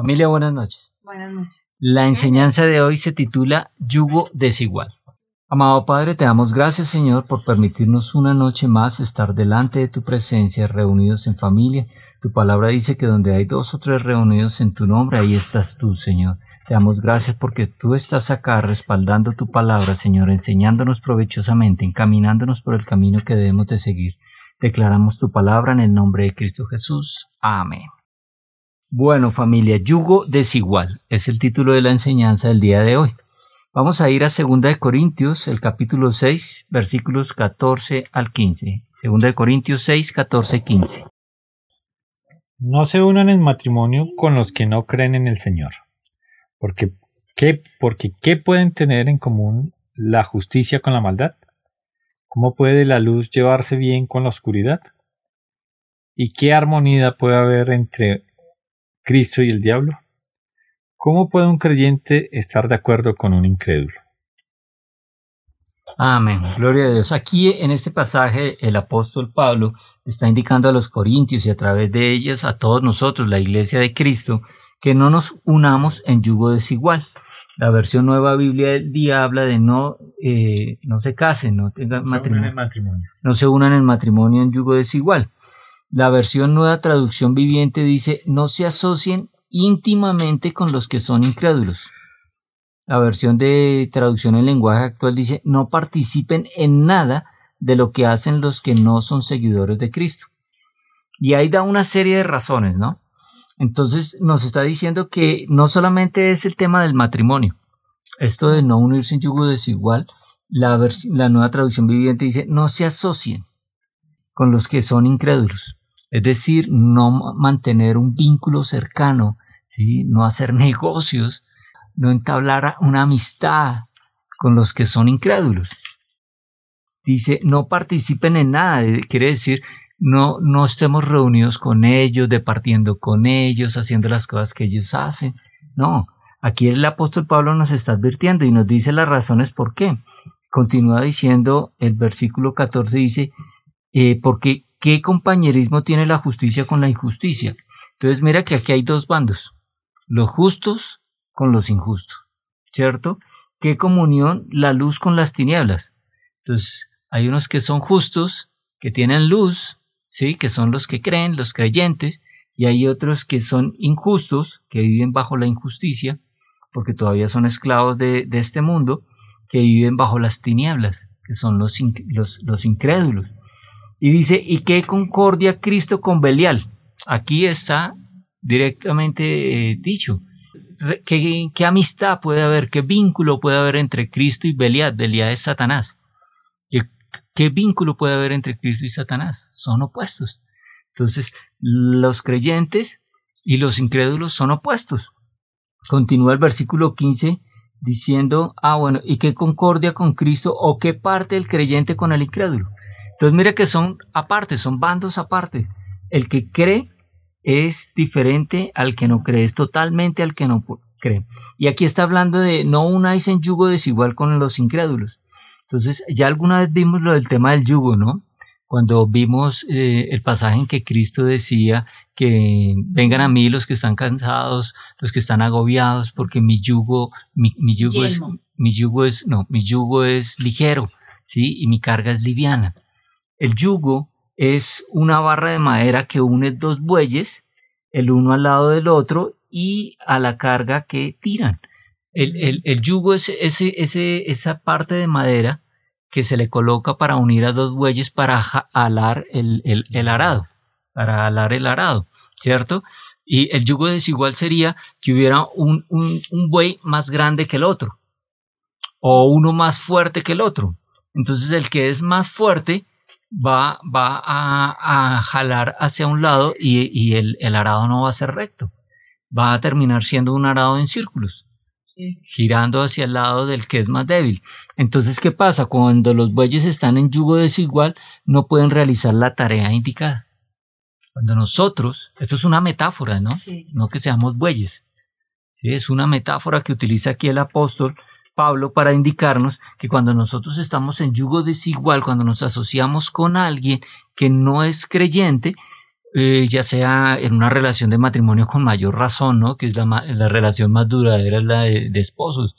Familia, buenas noches. Buenas noches. La enseñanza de hoy se titula Yugo desigual. Amado Padre, te damos gracias Señor por permitirnos una noche más estar delante de tu presencia reunidos en familia. Tu palabra dice que donde hay dos o tres reunidos en tu nombre, ahí estás tú Señor. Te damos gracias porque tú estás acá respaldando tu palabra Señor, enseñándonos provechosamente, encaminándonos por el camino que debemos de seguir. Declaramos tu palabra en el nombre de Cristo Jesús. Amén. Bueno familia, yugo desigual es el título de la enseñanza del día de hoy. Vamos a ir a 2 de Corintios, el capítulo 6, versículos 14 al 15. 2 de Corintios 6, 14, 15. No se unan en matrimonio con los que no creen en el Señor, porque ¿qué, porque ¿qué pueden tener en común la justicia con la maldad? ¿Cómo puede la luz llevarse bien con la oscuridad? ¿Y qué armonía puede haber entre Cristo y el diablo? ¿Cómo puede un creyente estar de acuerdo con un incrédulo? Amén. Gloria a Dios. Aquí en este pasaje el apóstol Pablo está indicando a los corintios y a través de ellos a todos nosotros, la iglesia de Cristo, que no nos unamos en yugo desigual. La versión nueva Biblia del día habla de no, eh, no se casen, no tengan matrimonio, matrimonio. no se unan en matrimonio en yugo desigual. La versión nueva traducción viviente dice no se asocien íntimamente con los que son incrédulos. La versión de traducción en lenguaje actual dice, no participen en nada de lo que hacen los que no son seguidores de Cristo. Y ahí da una serie de razones, ¿no? Entonces nos está diciendo que no solamente es el tema del matrimonio, esto de no unirse en yugo desigual, la, la nueva traducción viviente dice, no se asocien con los que son incrédulos. Es decir, no mantener un vínculo cercano, ¿sí? no hacer negocios, no entablar una amistad con los que son incrédulos. Dice, no participen en nada, quiere decir, no, no estemos reunidos con ellos, departiendo con ellos, haciendo las cosas que ellos hacen. No, aquí el apóstol Pablo nos está advirtiendo y nos dice las razones por qué. Continúa diciendo, el versículo 14 dice, eh, porque ¿qué compañerismo tiene la justicia con la injusticia? Entonces mira que aquí hay dos bandos, los justos con los injustos, ¿cierto? ¿Qué comunión la luz con las tinieblas? Entonces hay unos que son justos, que tienen luz, ¿sí? Que son los que creen, los creyentes, y hay otros que son injustos, que viven bajo la injusticia, porque todavía son esclavos de, este mundo, que viven bajo las tinieblas, que son los, los, los incrédulos. Y dice, ¿y qué concordia Cristo con Belial? Aquí está directamente eh, dicho. ¿Qué, amistad puede haber? ¿Qué vínculo puede haber entre Cristo y Belial? Belial es Satanás. ¿Qué, ¿Qué vínculo puede haber entre Cristo y Satanás? Son opuestos. Entonces, los creyentes y los incrédulos son opuestos. Continúa el versículo 15 diciendo, ah, bueno, ¿y qué concordia con Cristo o qué parte el creyente con el incrédulo? Entonces mira que son aparte, son bandos aparte. El que cree es diferente al que no cree, es totalmente al que no cree. Y aquí está hablando de no unáis en yugo desigual con los incrédulos. Entonces ya alguna vez vimos lo del tema del yugo, ¿no? Cuando vimos eh, el pasaje en que Cristo decía que vengan a mí los que están cansados, los que están agobiados, porque mi yugo, mi, yugo es, mi yugo es, no, mi yugo es ligero, ¿sí? Y mi carga es liviana. El yugo es una barra de madera que une dos bueyes, el uno al lado del otro, y a la carga que tiran. El, yugo es ese, ese, esa parte de madera que se le coloca para unir a dos bueyes para alar el, arado, para alar el arado, ¿cierto? Y el yugo desigual sería que hubiera un, un buey más grande que el otro, o uno más fuerte que el otro. Entonces el que es más fuerte va, va a, jalar hacia un lado y, el, arado no va a ser recto. Va a terminar siendo un arado en círculos, girando hacia el lado del que es más débil. Entonces, ¿qué pasa? Cuando los bueyes están en yugo desigual, no pueden realizar la tarea indicada. Cuando nosotros, esto es una metáfora, ¿no? No que seamos bueyes. ¿sí? Es una metáfora que utiliza aquí el apóstol Pablo para indicarnos que cuando nosotros estamos en yugo desigual, cuando nos asociamos con alguien que no es creyente, eh, ya sea en una relación de matrimonio con mayor razón, ¿no? Que es la, relación más duradera, la de, esposos.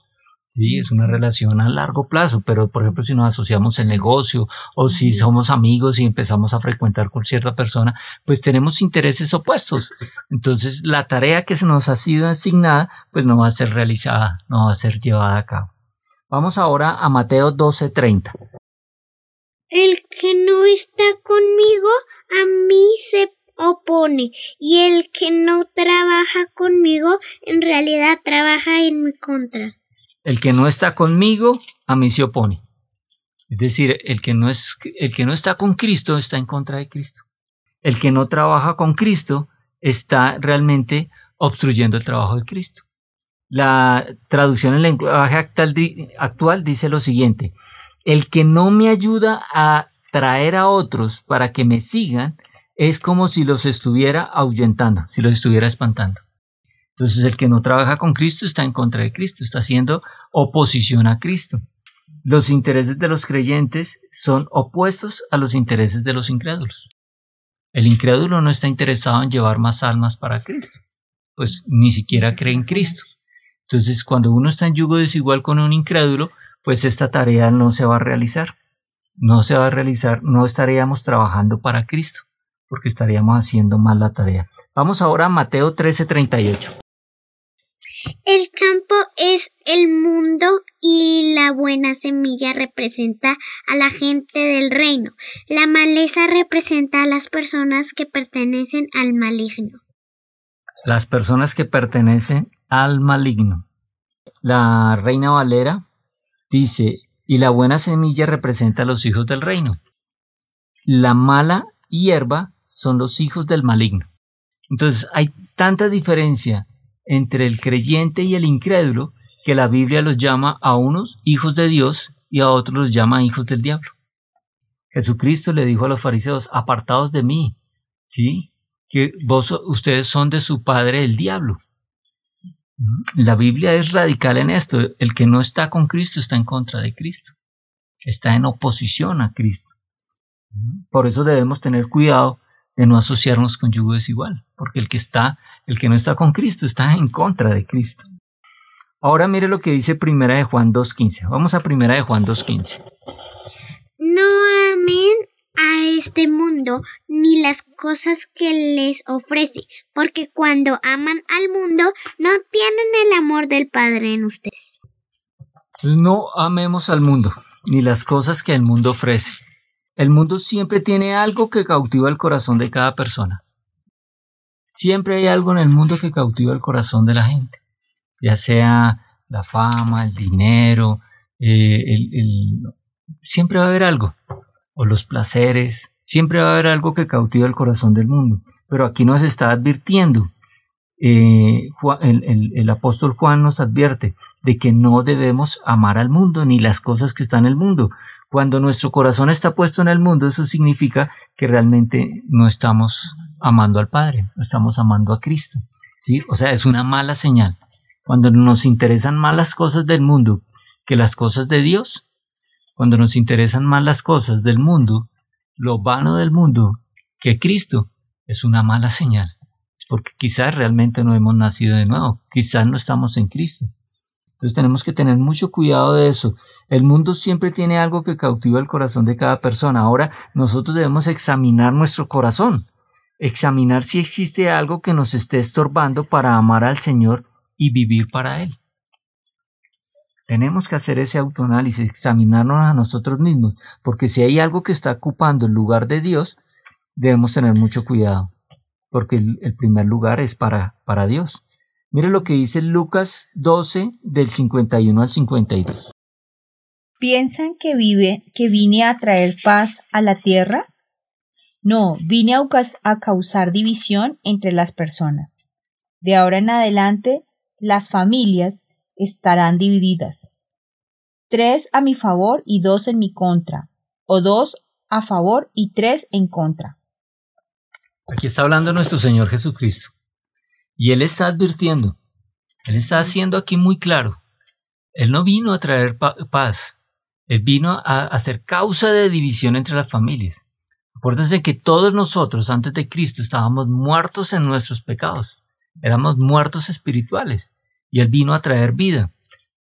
Sí, es una relación a largo plazo, pero por ejemplo si nos asociamos en negocio o si somos amigos y empezamos a frecuentar con cierta persona, pues tenemos intereses opuestos. Entonces la tarea que se nos ha sido asignada, pues no va a ser realizada, no va a ser llevada a cabo. Vamos ahora a Mateo 12:30. El que no está conmigo, a mí se opone, y el que no trabaja conmigo, en realidad trabaja en mi contra. El que no está conmigo, a mí se opone. Es decir, el que no, es, el que no está con Cristo está en contra de Cristo. El que no trabaja con Cristo está realmente obstruyendo el trabajo de Cristo. La traducción en lenguaje actual, actual dice lo siguiente, el que no me ayuda a traer a otros para que me sigan es como si los estuviera ahuyentando, si los estuviera espantando. Entonces el que no trabaja con Cristo está en contra de Cristo, está haciendo oposición a Cristo. Los intereses de los creyentes son opuestos a los intereses de los incrédulos. El incrédulo no está interesado en llevar más almas para Cristo, pues ni siquiera cree en Cristo. Entonces cuando uno está en yugo desigual con un incrédulo, pues esta tarea no se va a realizar. No se va a realizar, no estaríamos trabajando para Cristo porque estaríamos haciendo mal la tarea. Vamos ahora a Mateo 13:38. El campo es el mundo y la buena semilla representa a la gente del reino. La maleza representa a las personas que pertenecen al maligno. Las personas que pertenecen al maligno. La reina Valera dice, y la buena semilla representa a los hijos del reino. La mala hierba son los hijos del maligno. Entonces hay tanta diferencia entre el creyente y el incrédulo que la Biblia los llama a unos hijos de Dios y a otros los llama hijos del diablo. Jesucristo le dijo a los fariseos, apartados de mí, ¿sí? Que vos, ustedes son de su padre el diablo. La Biblia es radical en esto. El que no está con Cristo está en contra de Cristo. Está en oposición a Cristo. Por eso debemos tener cuidado de no asociarnos con yugo desigual, porque el que está, el que no está con Cristo está en contra de Cristo. Ahora mire lo que dice Primera de Juan 2.15. Vamos a Primera de Juan 2.15. No amen a este mundo ni las cosas que les ofrece, porque cuando aman al mundo no tienen el amor del Padre en ustedes. No amemos al mundo ni las cosas que el mundo ofrece el mundo siempre tiene algo que cautiva el corazón de cada persona. Siempre hay algo en el mundo que cautiva el corazón de la gente, ya sea la fama, el dinero, eh, siempre va a haber algo, o los placeres, siempre va a haber algo que cautiva el corazón del mundo. Pero aquí nos está advirtiendo, eh, el, apóstol Juan nos advierte de que no debemos amar al mundo ni las cosas que están en el mundo, cuando nuestro corazón está puesto en el mundo, eso significa que realmente no estamos amando al Padre, no estamos amando a Cristo. O sea, es una mala señal. Cuando nos interesan más las cosas del mundo que las cosas de Dios, cuando nos interesan más las cosas del mundo, lo vano del mundo, que Cristo, es una mala señal. Es porque quizás realmente no hemos nacido de nuevo, quizás no estamos en Cristo. Entonces tenemos que tener mucho cuidado de eso. El mundo siempre tiene algo que cautiva el corazón de cada persona. Ahora nosotros debemos examinar nuestro corazón, examinar si existe algo que nos esté estorbando para amar al Señor y vivir para Él. Tenemos que hacer ese autoanálisis, examinarnos a nosotros mismos, porque si hay algo que está ocupando el lugar de Dios, debemos tener mucho cuidado, porque el, primer lugar es para, para Dios. Mire lo que dice Lucas 12 del 51 al 52. ¿Piensan que, vive, que vine a traer paz a la tierra? No, vine a, a causar división entre las personas. De ahora en adelante, las familias estarán divididas. Tres a mi favor y dos en mi contra, o dos a favor y tres en contra. Aquí está hablando nuestro Señor Jesucristo. Y Él está advirtiendo, Él está haciendo aquí muy claro, Él no vino a traer paz, Él vino a hacer causa de división entre las familias. Acuérdense que todos nosotros antes de Cristo estábamos muertos en nuestros pecados, éramos muertos espirituales y Él vino a traer vida.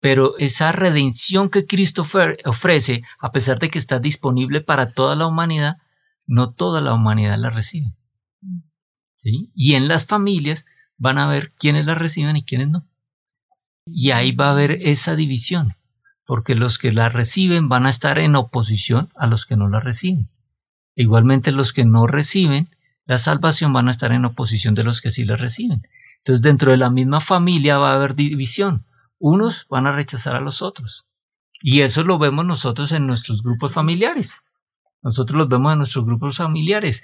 Pero esa redención que Cristo ofrece, a pesar de que está disponible para toda la humanidad, no toda la humanidad la recibe. ¿Sí? Y en las familias van a ver quiénes la reciben y quiénes no. Y ahí va a haber esa división, porque los que la reciben van a estar en oposición a los que no la reciben. Igualmente los que no reciben la salvación van a estar en oposición de los que sí la reciben. Entonces dentro de la misma familia va a haber división. Unos van a rechazar a los otros. Y eso lo vemos nosotros en nuestros grupos familiares. Nosotros los vemos en nuestros grupos familiares.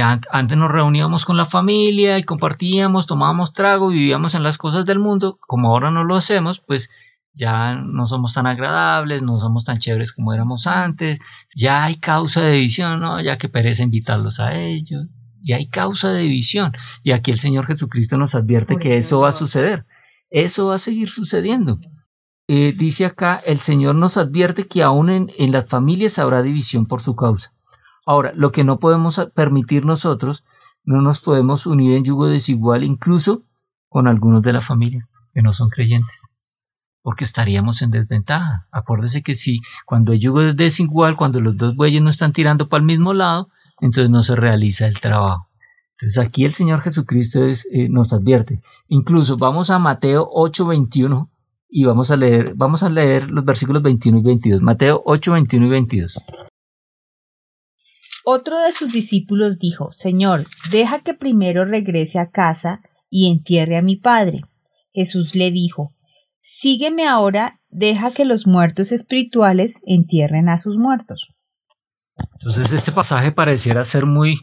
Antes nos reuníamos con la familia y compartíamos, tomábamos trago, vivíamos en las cosas del mundo. Como ahora no lo hacemos, pues ya no somos tan agradables, no somos tan chéveres como éramos antes. Ya hay causa de división, ¿no? Ya que perece invitarlos a ellos. Ya hay causa de división. Y aquí el Señor Jesucristo nos advierte que eso va a suceder. Eso va a seguir sucediendo. Eh, dice acá, el Señor nos advierte que aún en las familias habrá división por su causa. Ahora, lo que no podemos permitir nosotros, no nos podemos unir en yugo desigual incluso con algunos de la familia que no son creyentes, porque estaríamos en desventaja. Acuérdese que si cuando el yugo es desigual, cuando los dos bueyes no están tirando para el mismo lado, entonces no se realiza el trabajo. Entonces aquí el Señor Jesucristo eh, nos advierte. Incluso vamos a Mateo 8:21 y vamos a leer, vamos a leer los versículos 21 y 22. Mateo 8, 21 y 22. Otro de sus discípulos dijo, Señor, deja que primero regrese a casa y entierre a mi padre. Jesús le dijo, Sígueme ahora, deja que los muertos espirituales entierren a sus muertos. Entonces este pasaje pareciera ser muy,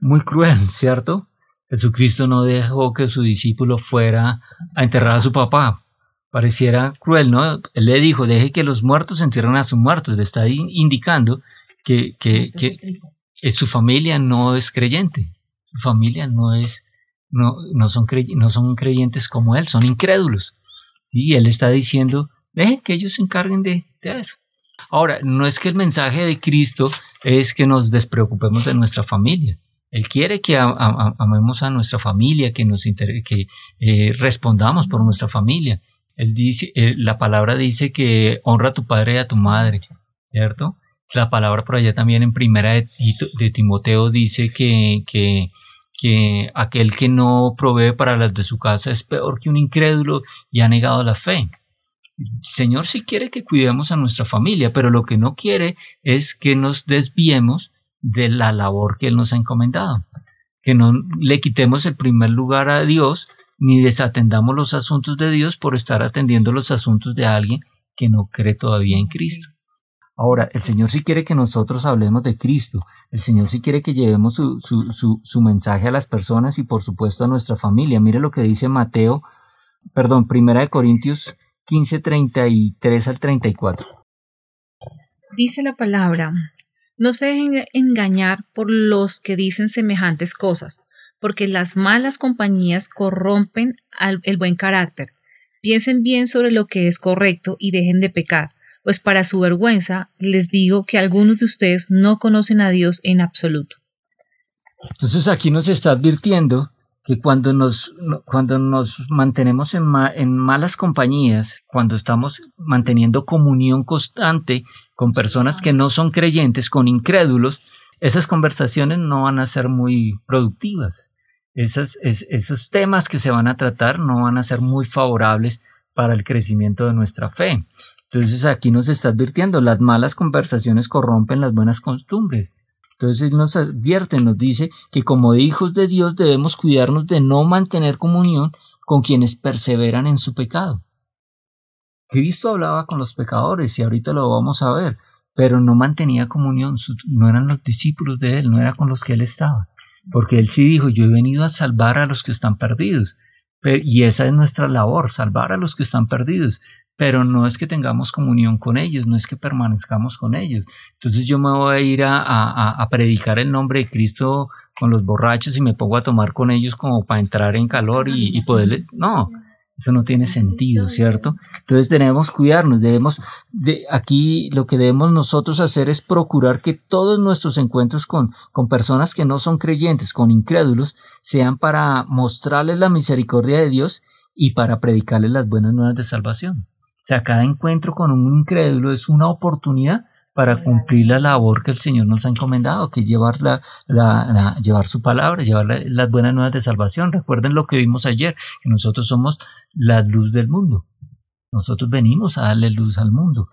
muy cruel, ¿cierto? Jesucristo no dejó que su discípulo fuera a enterrar a su papá. Pareciera cruel, ¿no? Él le dijo, deje que los muertos entierren a sus muertos. Le está indicando que, que, que, su familia no es creyente, su familia no es, no, no, son, no son creyentes como él, son incrédulos. Y él está diciendo, dejen que ellos se encarguen de, eso. Ahora, no es que el mensaje de Cristo es que nos despreocupemos de nuestra familia. Él quiere que amemos a nuestra familia, que nos que eh, respondamos por nuestra familia. Él dice, eh, la palabra dice que honra a tu padre y a tu madre, ¿cierto? La palabra por allá también en primera de, Timoteo dice que, que, que aquel que no provee para las de su casa es peor que un incrédulo y ha negado la fe. El Señor sí quiere que cuidemos a nuestra familia, pero lo que no quiere es que nos desviemos de la labor que Él nos ha encomendado, que no le quitemos el primer lugar a Dios ni desatendamos los asuntos de Dios por estar atendiendo los asuntos de alguien que no cree todavía en Cristo. Ahora, el Señor sí quiere que nosotros hablemos de Cristo. El Señor sí quiere que llevemos su, mensaje a las personas y por supuesto a nuestra familia. Mire lo que dice Mateo, perdón, Primera de Corintios 15, 33 al 34. Dice la palabra, no se dejen engañar por los que dicen semejantes cosas, porque las malas compañías corrompen el buen carácter. Piensen bien sobre lo que es correcto y dejen de pecar pues para su vergüenza les digo que algunos de ustedes no conocen a Dios en absoluto. Entonces aquí nos está advirtiendo que cuando nos, cuando nos mantenemos en, en, malas compañías, cuando estamos manteniendo comunión constante con personas que no son creyentes, con incrédulos, esas conversaciones no van a ser muy productivas. esos temas que se van a tratar no van a ser muy favorables para el crecimiento de nuestra fe. Entonces aquí nos está advirtiendo, las malas conversaciones corrompen las buenas costumbres. Entonces nos advierte, nos dice que como hijos de Dios debemos cuidarnos de no mantener comunión con quienes perseveran en su pecado. Cristo hablaba con los pecadores y ahorita lo vamos a ver, pero no mantenía comunión, no eran los discípulos de él, no era con los que él estaba, porque él sí dijo, yo he venido a salvar a los que están perdidos. Y esa es nuestra labor, salvar a los que están perdidos. Pero no es que tengamos comunión con ellos, no es que permanezcamos con ellos. Entonces yo me voy a ir a, predicar el nombre de Cristo con los borrachos y me pongo a tomar con ellos como para entrar en calor y, y poderle... No, Eso no tiene sentido, ¿cierto? Entonces debemos cuidarnos, debemos, de, aquí lo que debemos nosotros hacer es procurar que todos nuestros encuentros con, con personas que no son creyentes, con incrédulos, sean para mostrarles la misericordia de Dios y para predicarles las buenas nuevas de salvación. O sea, cada encuentro con un incrédulo es una oportunidad para cumplir la labor que el Señor nos ha encomendado, que es llevar, la, llevar su palabra, llevar las buenas nuevas de salvación. Recuerden lo que vimos ayer, que nosotros somos la luz del mundo. Nosotros venimos a darle luz al mundo.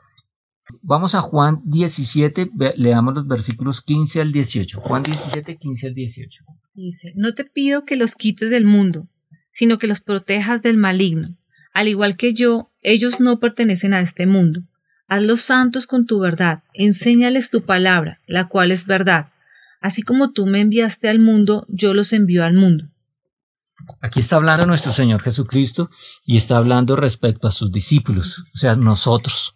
Vamos a Juan 17, leamos los versículos 15 al 18. Juan 17, 15 al 18. Dice, no te pido que los quites del mundo, sino que los protejas del maligno. Al igual que yo, ellos no pertenecen a este mundo Hazlos santos con tu verdad, enséñales tu palabra, la cual es verdad. Así como tú me enviaste al mundo, yo los envío al mundo. Aquí está hablando nuestro Señor Jesucristo y está hablando respecto a sus discípulos, o sea, nosotros.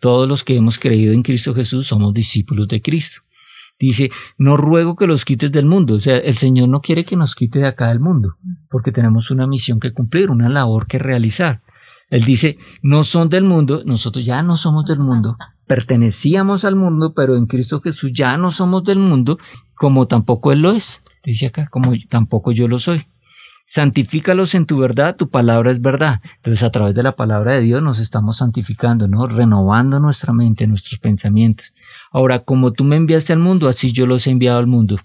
Todos los que hemos creído en Cristo Jesús somos discípulos de Cristo. Dice, no ruego que los quites del mundo. O sea, el Señor no quiere que nos quite de acá del mundo, porque tenemos una misión que cumplir, una labor que realizar. Él dice, no son del mundo, nosotros ya no somos del mundo, pertenecíamos al mundo, pero en Cristo Jesús ya no somos del mundo, como tampoco Él lo es. Dice acá, como tampoco yo lo soy. Santifícalos en tu verdad, tu palabra es verdad. Entonces a través de la palabra de Dios nos estamos santificando, ¿no? Renovando nuestra mente, nuestros pensamientos. Ahora, como tú me enviaste al mundo, así yo los he enviado al mundo.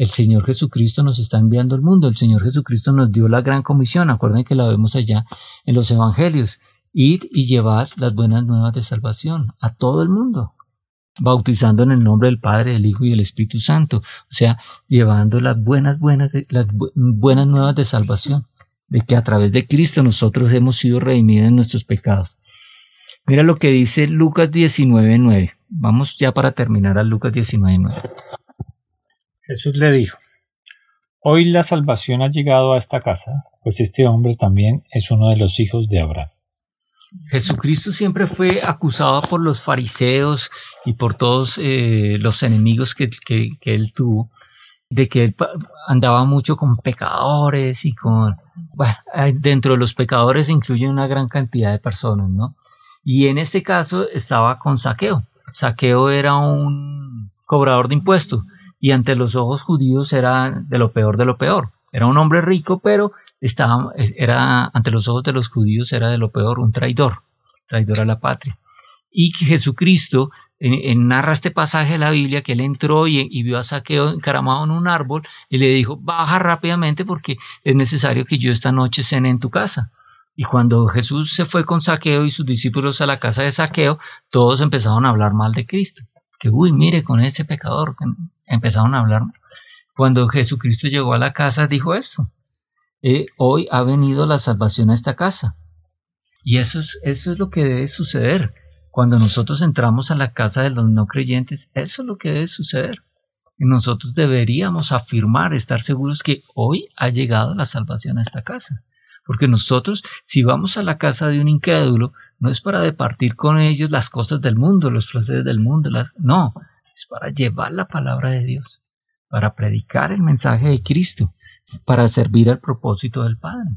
El Señor Jesucristo nos está enviando al mundo. El Señor Jesucristo nos dio la gran comisión. Acuerden que la vemos allá en los Evangelios. Id y llevad las buenas nuevas de salvación a todo el mundo, bautizando en el nombre del Padre, del Hijo y del Espíritu Santo. O sea, llevando las buenas, buenas, las buenas nuevas de salvación, de que a través de Cristo nosotros hemos sido redimidos en nuestros pecados. Mira lo que dice Lucas 19.9. Vamos ya para terminar a Lucas 19.9. Jesús le dijo, Hoy la salvación ha llegado a esta casa, pues este hombre también es uno de los hijos de Abraham. Jesucristo siempre fue acusado por los fariseos y por todos eh, los enemigos que, él tuvo, de que él andaba mucho con pecadores y con... Bueno, dentro de los pecadores incluye una gran cantidad de personas, ¿no? Y en este caso estaba con Saqueo. Saqueo era un cobrador de impuestos y ante los ojos judíos era de lo peor de lo peor. Era un hombre rico, pero estaba, era, ante los ojos de los judíos era de lo peor, un traidor, traidor a la patria. Y que Jesucristo en, narra este pasaje de la Biblia que él entró y, y, vio a Saqueo encaramado en un árbol y le dijo, baja rápidamente porque es necesario que yo esta noche cene en tu casa. Y cuando Jesús se fue con Saqueo y sus discípulos a la casa de Saqueo, todos empezaron a hablar mal de Cristo que, uy, mire, con ese pecador, empezaron a hablar. Cuando Jesucristo llegó a la casa, dijo esto, hoy ha venido la salvación a esta casa. Y eso es, eso es lo que debe suceder. Cuando nosotros entramos a la casa de los no creyentes, eso es lo que debe suceder. Nosotros deberíamos afirmar, estar seguros que hoy ha llegado la salvación a esta casa. Porque nosotros, si vamos a la casa de un incrédulo, no es para departir con ellos las cosas del mundo, los placeres del mundo, las, no, es para llevar la palabra de Dios, para predicar el mensaje de Cristo, para servir al propósito del Padre.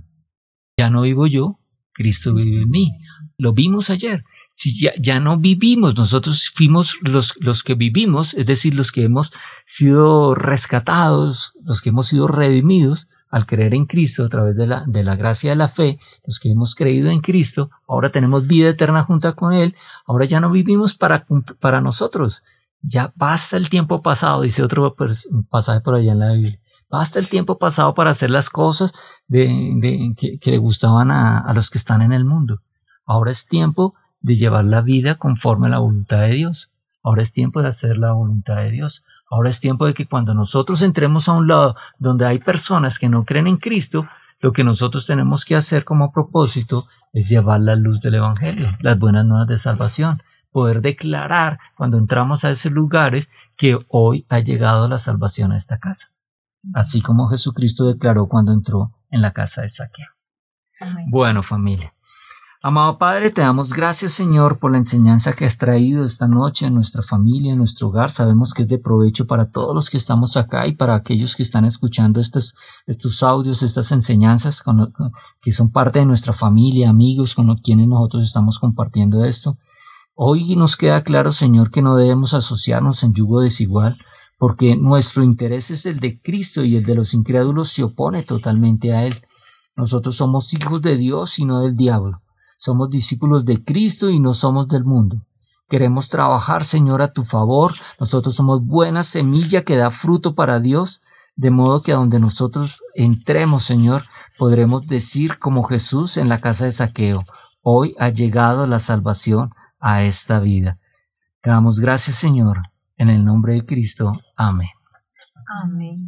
Ya no vivo yo, Cristo vive en mí. Lo vimos ayer. Si ya, ya no vivimos, nosotros fuimos los, los que vivimos, es decir, los que hemos sido rescatados, los que hemos sido redimidos, al creer en Cristo a través de la, de la gracia de la fe, los que hemos creído en Cristo, ahora tenemos vida eterna junto con Él, ahora ya no vivimos para, para nosotros, ya basta el tiempo pasado, dice otro pasaje por allá en la Biblia, basta el tiempo pasado para hacer las cosas de, que, le gustaban a, a los que están en el mundo. Ahora es tiempo de llevar la vida conforme a la voluntad de Dios. Ahora es tiempo de hacer la voluntad de Dios. Ahora es tiempo de que cuando nosotros entremos a un lado donde hay personas que no creen en Cristo, lo que nosotros tenemos que hacer como propósito es llevar la luz del Evangelio, las buenas nuevas de salvación, poder declarar cuando entramos a esos lugares que hoy ha llegado la salvación a esta casa, así como Jesucristo declaró cuando entró en la casa de Saqueo. Bueno, familia. Amado Padre, te damos gracias, Señor, por la enseñanza que has traído esta noche a nuestra familia, a nuestro hogar. Sabemos que es de provecho para todos los que estamos acá y para aquellos que están escuchando estos, estos audios, estas enseñanzas, que son parte de nuestra familia, amigos con quienes nosotros estamos compartiendo esto. Hoy nos queda claro, Señor, que no debemos asociarnos en yugo desigual, porque nuestro interés es el de Cristo y el de los incrédulos se opone totalmente a Él. Nosotros somos hijos de Dios y no del diablo. Somos discípulos de Cristo y no somos del mundo. Queremos trabajar, Señor, a tu favor. Nosotros somos buena semilla que da fruto para Dios, de modo que a donde nosotros entremos, Señor, podremos decir como Jesús en la casa de saqueo, hoy ha llegado la salvación a esta vida. Te damos gracias, Señor, en el nombre de Cristo. Amén. Amén.